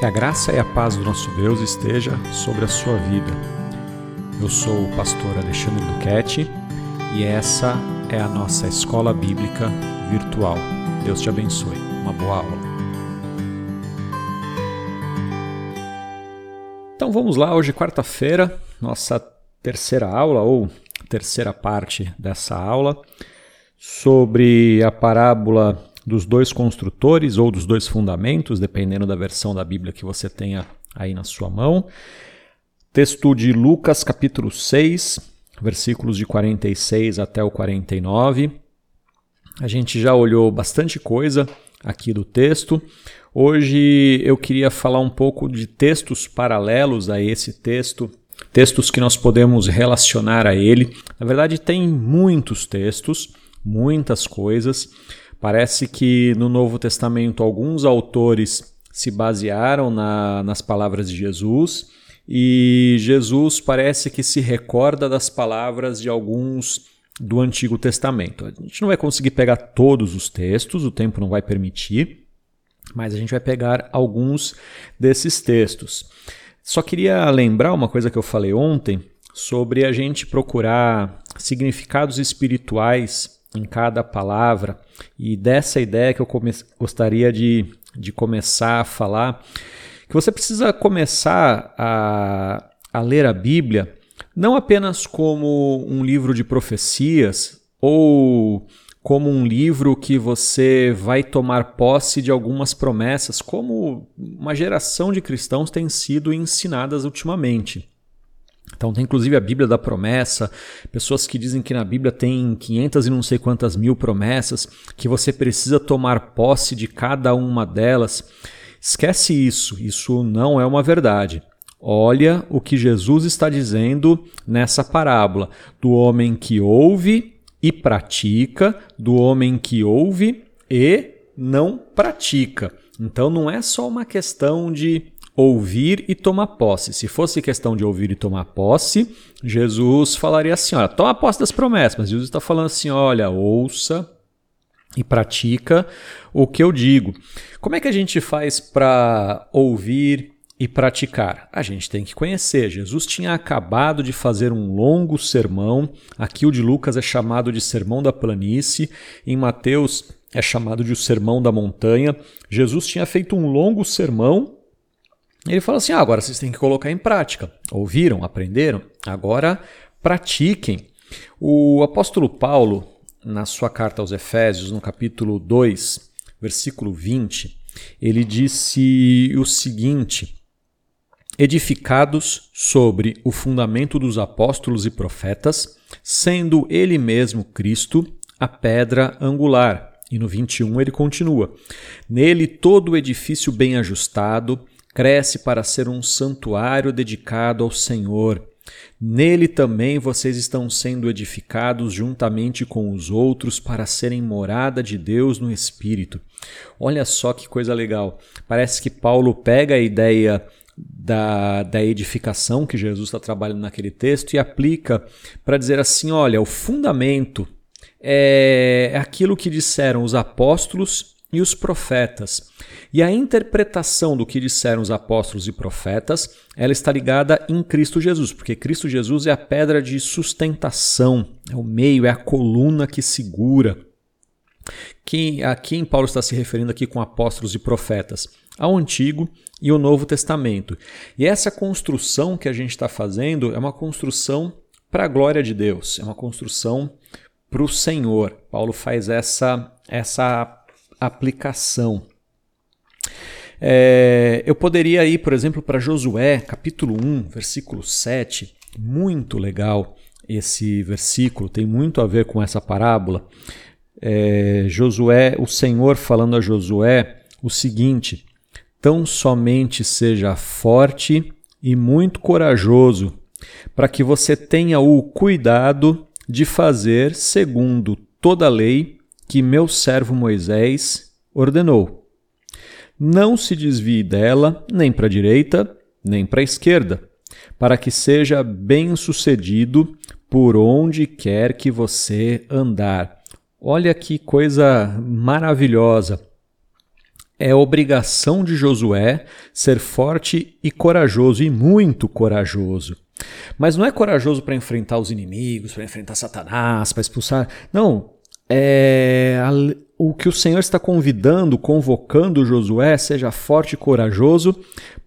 Que a graça e a paz do nosso Deus esteja sobre a sua vida. Eu sou o pastor Alexandre Duquette e essa é a nossa escola bíblica virtual. Deus te abençoe. Uma boa aula. Então vamos lá, hoje quarta-feira, nossa terceira aula ou terceira parte dessa aula sobre a parábola dos dois construtores ou dos dois fundamentos, dependendo da versão da Bíblia que você tenha aí na sua mão. Texto de Lucas, capítulo 6, versículos de 46 até o 49. A gente já olhou bastante coisa aqui do texto. Hoje eu queria falar um pouco de textos paralelos a esse texto, textos que nós podemos relacionar a ele. Na verdade, tem muitos textos, muitas coisas. Parece que no Novo Testamento alguns autores se basearam na, nas palavras de Jesus e Jesus parece que se recorda das palavras de alguns do Antigo Testamento. A gente não vai conseguir pegar todos os textos, o tempo não vai permitir, mas a gente vai pegar alguns desses textos. Só queria lembrar uma coisa que eu falei ontem sobre a gente procurar significados espirituais em cada palavra. E dessa ideia que eu gostaria de, de começar a falar, que você precisa começar a, a ler a Bíblia não apenas como um livro de profecias ou como um livro que você vai tomar posse de algumas promessas, como uma geração de cristãos tem sido ensinadas ultimamente. Então tem inclusive a Bíblia da promessa, pessoas que dizem que na Bíblia tem 500 e não sei quantas mil promessas, que você precisa tomar posse de cada uma delas. Esquece isso, isso não é uma verdade. Olha o que Jesus está dizendo nessa parábola: do homem que ouve e pratica, do homem que ouve e não pratica. Então não é só uma questão de ouvir e tomar posse. Se fosse questão de ouvir e tomar posse, Jesus falaria assim: olha, toma posse das promessas. Mas Jesus está falando assim: olha, ouça e pratica o que eu digo. Como é que a gente faz para ouvir e praticar? A gente tem que conhecer. Jesus tinha acabado de fazer um longo sermão. Aqui o de Lucas é chamado de Sermão da Planície. Em Mateus é chamado de o Sermão da Montanha. Jesus tinha feito um longo sermão ele fala assim: ah, agora vocês têm que colocar em prática. Ouviram, aprenderam? Agora pratiquem. O apóstolo Paulo, na sua carta aos Efésios, no capítulo 2, versículo 20, ele disse o seguinte: Edificados sobre o fundamento dos apóstolos e profetas, sendo ele mesmo Cristo a pedra angular. E no 21 ele continua: Nele todo o edifício bem ajustado cresce para ser um santuário dedicado ao Senhor. Nele também vocês estão sendo edificados juntamente com os outros para serem morada de Deus no Espírito. Olha só que coisa legal. Parece que Paulo pega a ideia da, da edificação que Jesus está trabalhando naquele texto e aplica para dizer assim: olha, o fundamento é aquilo que disseram os apóstolos e os profetas. E a interpretação do que disseram os apóstolos e profetas, ela está ligada em Cristo Jesus, porque Cristo Jesus é a pedra de sustentação, é o meio, é a coluna que segura. Que a quem Paulo está se referindo aqui com apóstolos e profetas? Ao Antigo e ao Novo Testamento. E essa construção que a gente está fazendo é uma construção para a glória de Deus, é uma construção para o Senhor. Paulo faz essa, essa aplicação. É, eu poderia ir, por exemplo, para Josué, capítulo 1, versículo 7. Muito legal esse versículo, tem muito a ver com essa parábola. É, Josué, o Senhor falando a Josué o seguinte: Tão somente seja forte e muito corajoso, para que você tenha o cuidado de fazer segundo toda a lei que meu servo Moisés ordenou. Não se desvie dela nem para a direita, nem para a esquerda, para que seja bem-sucedido por onde quer que você andar. Olha que coisa maravilhosa. é obrigação de Josué ser forte e corajoso, e muito corajoso. Mas não é corajoso para enfrentar os inimigos, para enfrentar Satanás, para expulsar. Não. É o que o Senhor está convidando, convocando Josué, seja forte e corajoso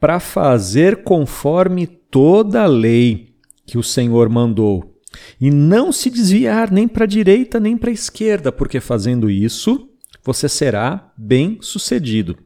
para fazer conforme toda a lei que o Senhor mandou. E não se desviar nem para a direita nem para a esquerda, porque fazendo isso você será bem sucedido.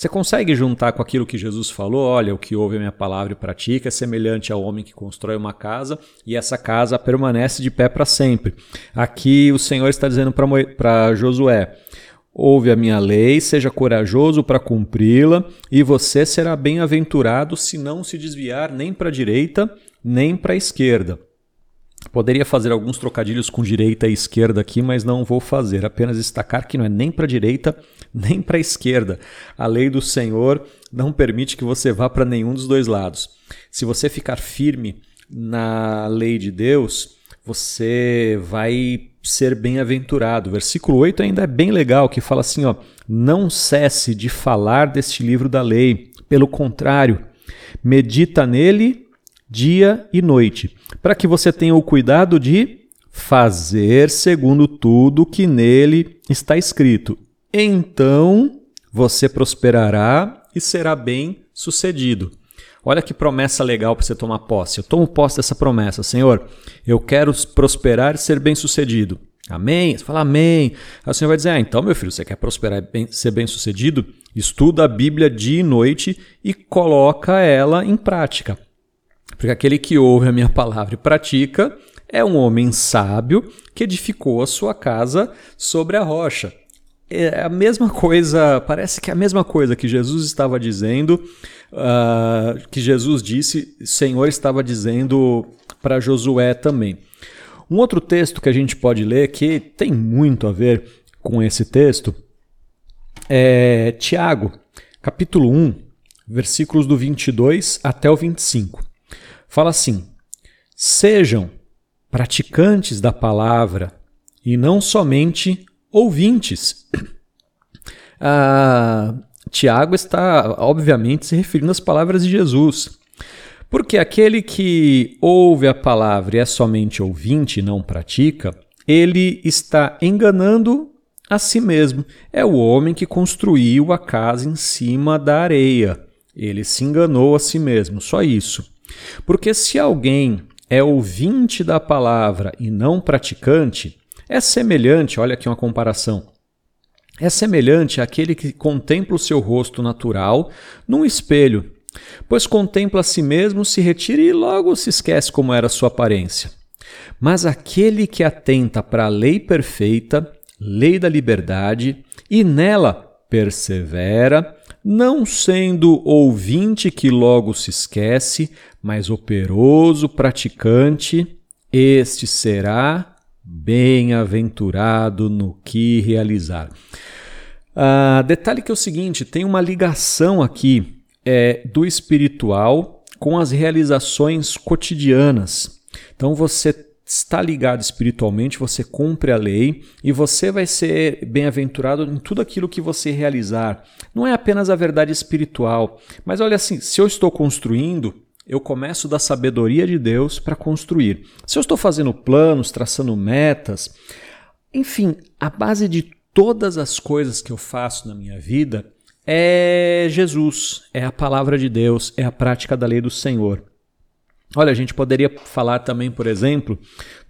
Você consegue juntar com aquilo que Jesus falou? Olha, o que ouve a minha palavra e pratica é semelhante ao homem que constrói uma casa e essa casa permanece de pé para sempre. Aqui o Senhor está dizendo para Josué: ouve a minha lei, seja corajoso para cumpri-la, e você será bem-aventurado se não se desviar nem para a direita nem para a esquerda. Poderia fazer alguns trocadilhos com direita e esquerda aqui, mas não vou fazer. Apenas destacar que não é nem para direita nem para esquerda. A lei do Senhor não permite que você vá para nenhum dos dois lados. Se você ficar firme na lei de Deus, você vai ser bem-aventurado. Versículo 8 ainda é bem legal, que fala assim, ó: "Não cesse de falar deste livro da lei, pelo contrário, medita nele dia e noite, para que você tenha o cuidado de fazer segundo tudo que nele está escrito. Então você prosperará e será bem sucedido. Olha que promessa legal para você tomar posse. Eu tomo posse dessa promessa, Senhor. Eu quero prosperar e ser bem sucedido. Amém? Você fala amém. Aí o Senhor vai dizer: Ah, então, meu filho, você quer prosperar e ser bem sucedido? Estuda a Bíblia dia e noite e coloca ela em prática. Porque aquele que ouve a minha palavra e pratica é um homem sábio que edificou a sua casa sobre a rocha. É a mesma coisa, parece que é a mesma coisa que Jesus estava dizendo, uh, que Jesus disse, Senhor estava dizendo para Josué também. Um outro texto que a gente pode ler que tem muito a ver com esse texto é Tiago, capítulo 1, versículos do 22 até o 25. Fala assim: Sejam praticantes da palavra e não somente ouvintes. Ah, Tiago está, obviamente, se referindo às palavras de Jesus. Porque aquele que ouve a palavra e é somente ouvinte e não pratica, ele está enganando a si mesmo. É o homem que construiu a casa em cima da areia. Ele se enganou a si mesmo, só isso. Porque se alguém é ouvinte da palavra e não praticante, é semelhante, olha aqui uma comparação. É semelhante àquele que contempla o seu rosto natural num espelho, pois contempla a si mesmo, se retira e logo se esquece como era sua aparência. Mas aquele que atenta para a lei perfeita, lei da liberdade, e nela persevera, não sendo ouvinte que logo se esquece, mas operoso praticante, este será bem-aventurado no que realizar. Ah, detalhe que é o seguinte: tem uma ligação aqui é, do espiritual com as realizações cotidianas. Então você está ligado espiritualmente, você cumpre a lei e você vai ser bem-aventurado em tudo aquilo que você realizar. Não é apenas a verdade espiritual, mas olha assim, se eu estou construindo, eu começo da sabedoria de Deus para construir. Se eu estou fazendo planos, traçando metas, enfim, a base de todas as coisas que eu faço na minha vida é Jesus, é a palavra de Deus, é a prática da lei do Senhor. Olha, a gente poderia falar também, por exemplo,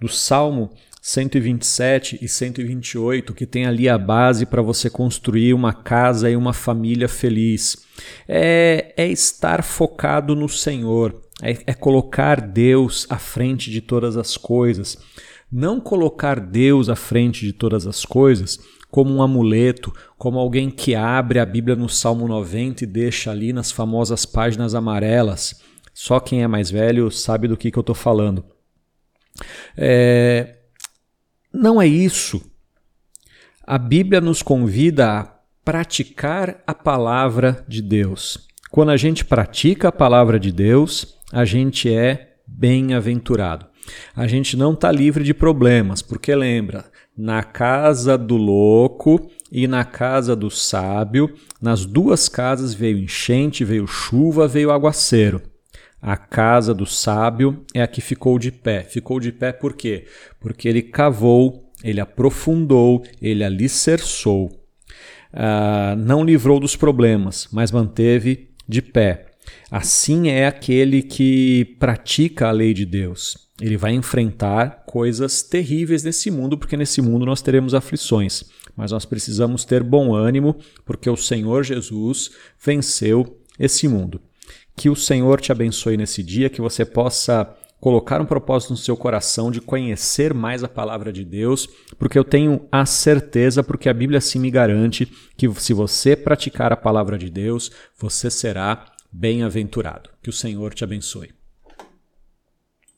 do Salmo 127 e 128, que tem ali a base para você construir uma casa e uma família feliz. É, é estar focado no Senhor, é, é colocar Deus à frente de todas as coisas. Não colocar Deus à frente de todas as coisas como um amuleto, como alguém que abre a Bíblia no Salmo 90 e deixa ali nas famosas páginas amarelas só quem é mais velho sabe do que, que eu estou falando. É, não é isso. A Bíblia nos convida a praticar a palavra de Deus. Quando a gente pratica a palavra de Deus, a gente é bem-aventurado. A gente não está livre de problemas, porque lembra, na casa do louco e na casa do sábio. Nas duas casas veio enchente, veio chuva, veio aguaceiro. A casa do sábio é a que ficou de pé. Ficou de pé por quê? Porque ele cavou, ele aprofundou, ele alicerçou. Uh, não livrou dos problemas, mas manteve de pé. Assim é aquele que pratica a lei de Deus. Ele vai enfrentar coisas terríveis nesse mundo, porque nesse mundo nós teremos aflições. Mas nós precisamos ter bom ânimo, porque o Senhor Jesus venceu esse mundo. Que o Senhor te abençoe nesse dia, que você possa colocar um propósito no seu coração de conhecer mais a palavra de Deus, porque eu tenho a certeza, porque a Bíblia sim me garante que se você praticar a palavra de Deus, você será bem-aventurado. Que o Senhor te abençoe.